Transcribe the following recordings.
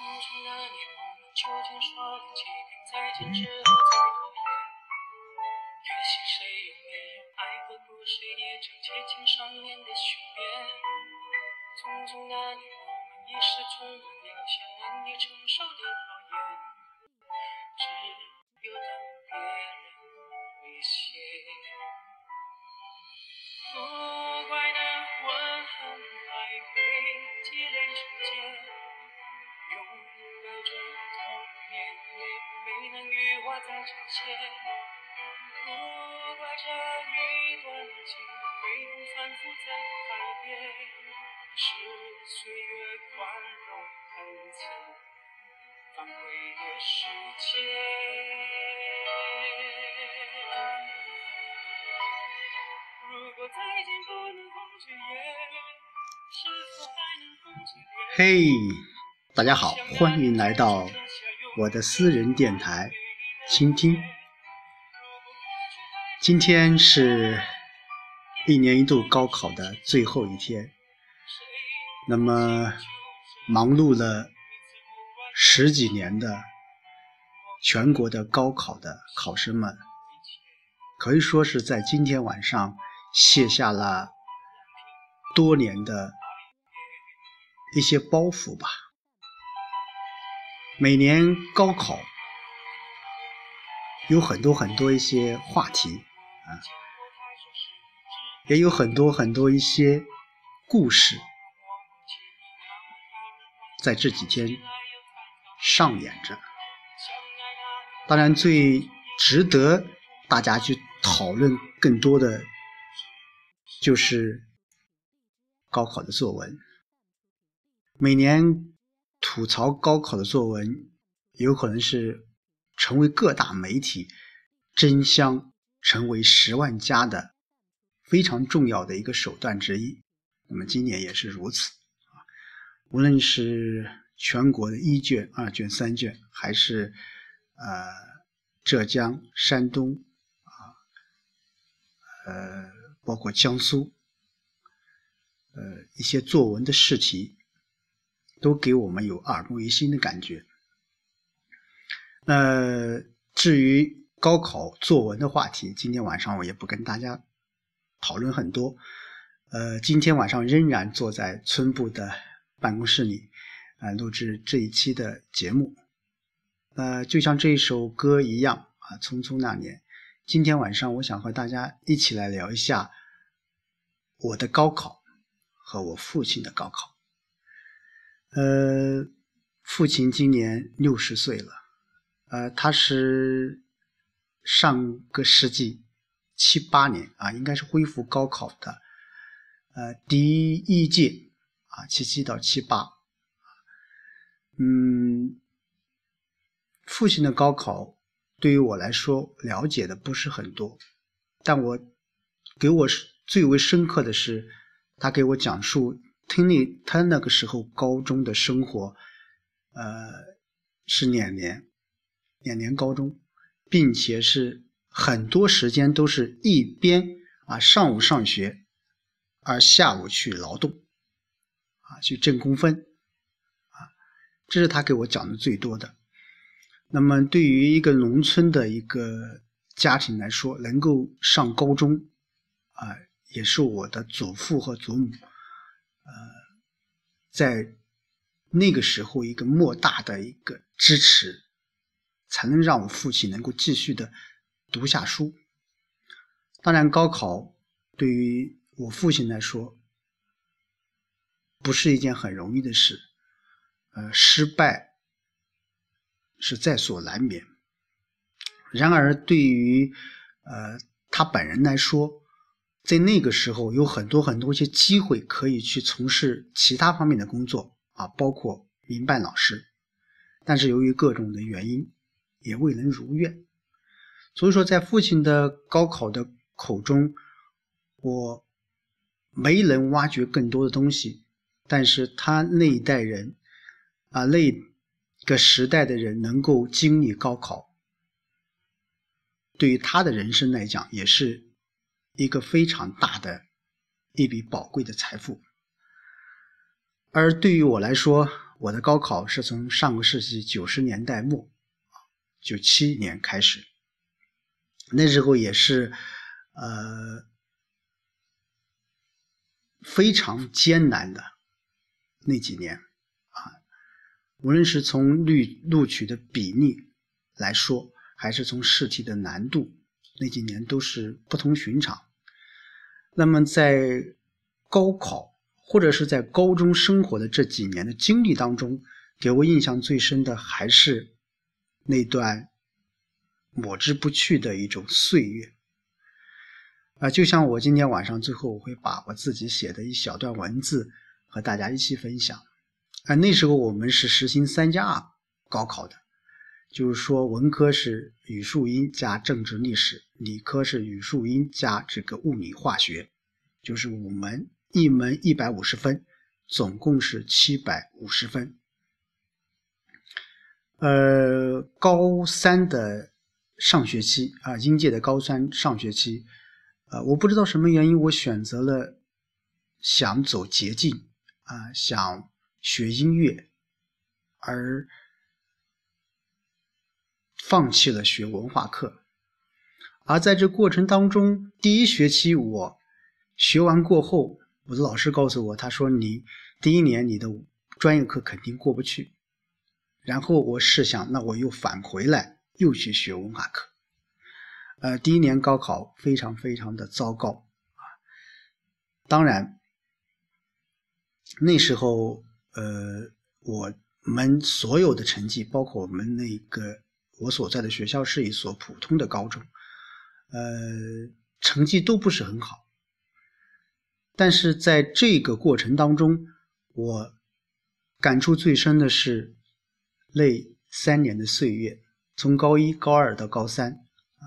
匆匆那年，我们究竟说了几遍再见之后才拖延？可惜谁也没有爱过故事，也正接近上演的巡演。匆匆那年，我们一时匆忙，撂下难以承受的没能羽化再成线。不怪这一段情，会痛反复在海边，是岁月宽容恩赐，反悔的时间。如果再见不能红着眼，是否还能红着脸？嘿，大家好，欢迎来到我的私人电台，倾听。今天是一年一度高考的最后一天，那么忙碌了十几年的全国的高考的考生们，可以说是在今天晚上卸下了多年的一些包袱吧。每年高考有很多很多一些话题啊，也有很多很多一些故事，在这几天上演着。当然，最值得大家去讨论更多的，就是高考的作文。每年吐槽高考的作文，有可能是成为各大媒体争相成为十万加的非常重要的一个手段之一。那么今年也是如此啊，无论是全国的一卷、二卷、三卷，还是呃浙江、山东啊，呃包括江苏，呃一些作文的试题。都给我们有耳目一新的感觉。那至于高考作文的话题，今天晚上我也不跟大家讨论很多。呃，今天晚上仍然坐在村部的办公室里，啊，录制这一期的节目。呃，就像这一首歌一样啊，《匆匆那年》。今天晚上，我想和大家一起来聊一下我的高考和我父亲的高考。呃，父亲今年六十岁了，呃，他是上个世纪七八年啊，应该是恢复高考的，呃，第一届啊，七七到七八，嗯，父亲的高考对于我来说了解的不是很多，但我给我最为深刻的是，他给我讲述。听力，他那个时候高中的生活，呃，是两年，两年高中，并且是很多时间都是一边啊上午上学，而下午去劳动，啊去挣工分，啊，这是他给我讲的最多的。那么对于一个农村的一个家庭来说，能够上高中，啊，也是我的祖父和祖母。呃，在那个时候，一个莫大的一个支持，才能让我父亲能够继续的读下书。当然，高考对于我父亲来说，不是一件很容易的事，呃，失败是在所难免。然而，对于呃他本人来说，在那个时候，有很多很多一些机会可以去从事其他方面的工作啊，包括民办老师，但是由于各种的原因，也未能如愿。所以说，在父亲的高考的口中，我没能挖掘更多的东西，但是他那一代人啊，那个时代的人能够经历高考，对于他的人生来讲，也是。一个非常大的一笔宝贵的财富，而对于我来说，我的高考是从上个世纪九十年代末，九七年开始，那时候也是呃非常艰难的那几年啊，无论是从录录取的比例来说，还是从试题的难度，那几年都是不同寻常。那么在高考或者是在高中生活的这几年的经历当中，给我印象最深的还是那段抹之不去的一种岁月。啊，就像我今天晚上最后我会把我自己写的一小段文字和大家一起分享。啊，那时候我们是实行三加二高考的。就是说，文科是语数英加政治历史，理科是语数英加这个物理化学，就是五门，一门一百五十分，总共是七百五十分。呃，高三的上学期啊，应届的高三上学期，呃，我不知道什么原因，我选择了想走捷径啊，想学音乐，而。放弃了学文化课，而在这过程当中，第一学期我学完过后，我的老师告诉我，他说你第一年你的专业课肯定过不去。然后我试想，那我又返回来又去学文化课。呃，第一年高考非常非常的糟糕啊。当然，那时候呃，我们所有的成绩，包括我们那个。我所在的学校是一所普通的高中，呃，成绩都不是很好。但是在这个过程当中，我感触最深的是那三年的岁月，从高一、高二到高三啊，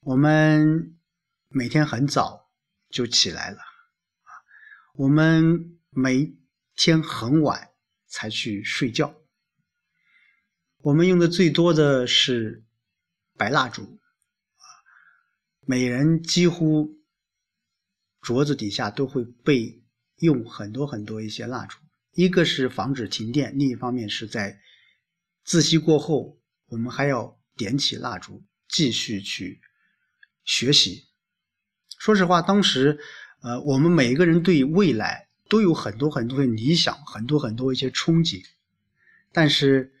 我们每天很早就起来了啊，我们每天很晚才去睡觉。我们用的最多的是白蜡烛，啊，每人几乎桌子底下都会备用很多很多一些蜡烛，一个是防止停电，另一方面是在自习过后，我们还要点起蜡烛继续去学习。说实话，当时，呃，我们每一个人对未来都有很多很多的理想，很多很多一些憧憬，但是。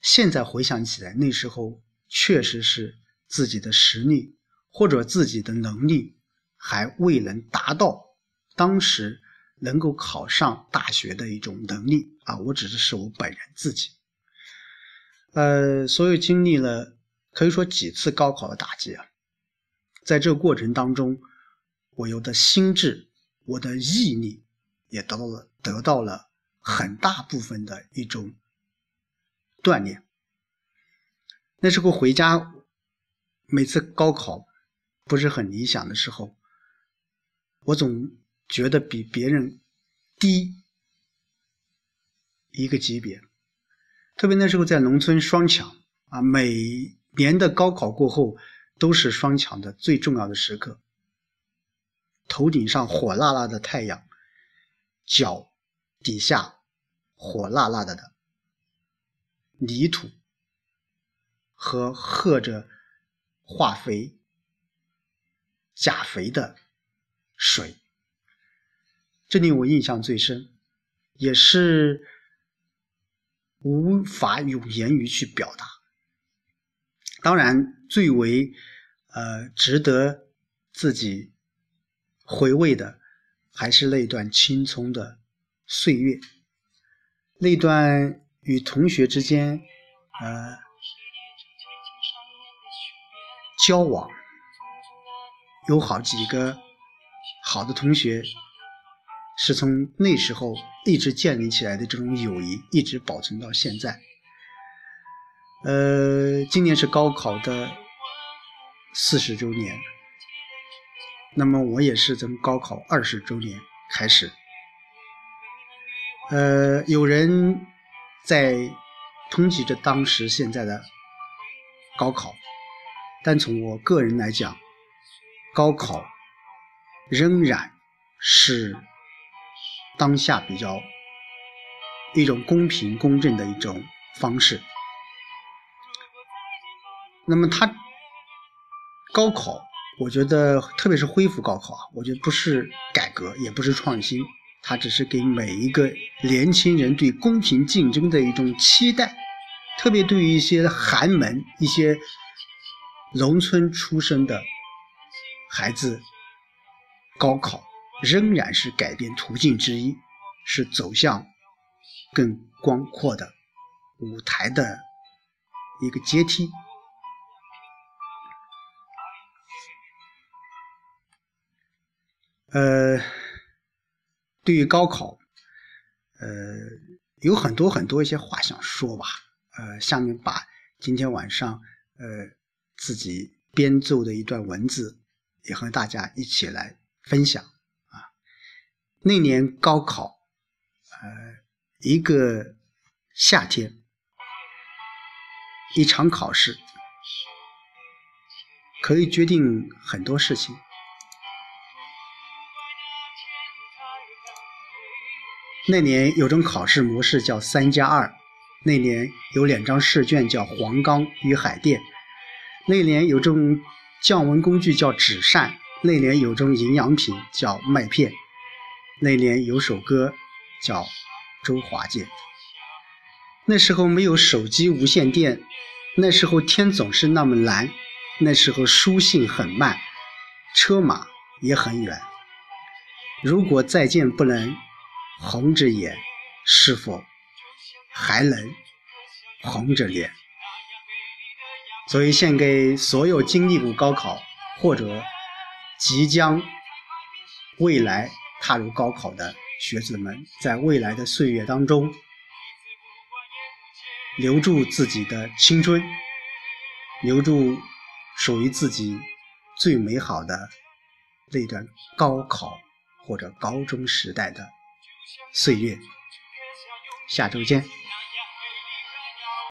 现在回想起来，那时候确实是自己的实力或者自己的能力还未能达到当时能够考上大学的一种能力啊！我指的是我本人自己。呃，所以经历了可以说几次高考的打击啊，在这个过程当中，我有的心智、我的毅力也得到了得到了很大部分的一种。锻炼。那时候回家，每次高考不是很理想的时候，我总觉得比别人低一个级别。特别那时候在农村双抢啊，每年的高考过后都是双抢的最重要的时刻。头顶上火辣辣的太阳，脚底下火辣辣的的。泥土和喝着化肥、钾肥的水，这令我印象最深，也是无法用言语去表达。当然，最为呃值得自己回味的，还是那段青葱的岁月，那段。与同学之间，呃，交往有好几个好的同学，是从那时候一直建立起来的这种友谊，一直保存到现在。呃，今年是高考的四十周年，那么我也是从高考二十周年开始。呃，有人。在通缉着当时现在的高考，但从我个人来讲，高考仍然是当下比较一种公平公正的一种方式。那么他高考，我觉得特别是恢复高考啊，我觉得不是改革，也不是创新，它只是给每一个年轻人对公平竞争的一种期待，特别对于一些寒门、一些农村出生的孩子，高考仍然是改变途径之一，是走向更广阔的舞台的一个阶梯。呃，对于高考，呃，有很多很多一些话想说吧。呃，下面把今天晚上呃自己编奏的一段文字，也和大家一起来分享啊。那年高考，呃，一个夏天，一场考试，可以决定很多事情。那年有种考试模式叫三加二，那年有两张试卷叫黄冈与海淀，那年有种降温工具叫纸扇，那年有种营养品叫麦片，那年有首歌叫周华健。那时候没有手机无线电，那时候天总是那么蓝，那时候书信很慢，车马也很远。如果再见不能。红着眼，是否还能红着脸？所以献给所有经历过高考或者即将未来踏入高考的学子们，在未来的岁月当中，留住自己的青春，留住属于自己最美好的那段高考或者高中时代的。岁月，下周见。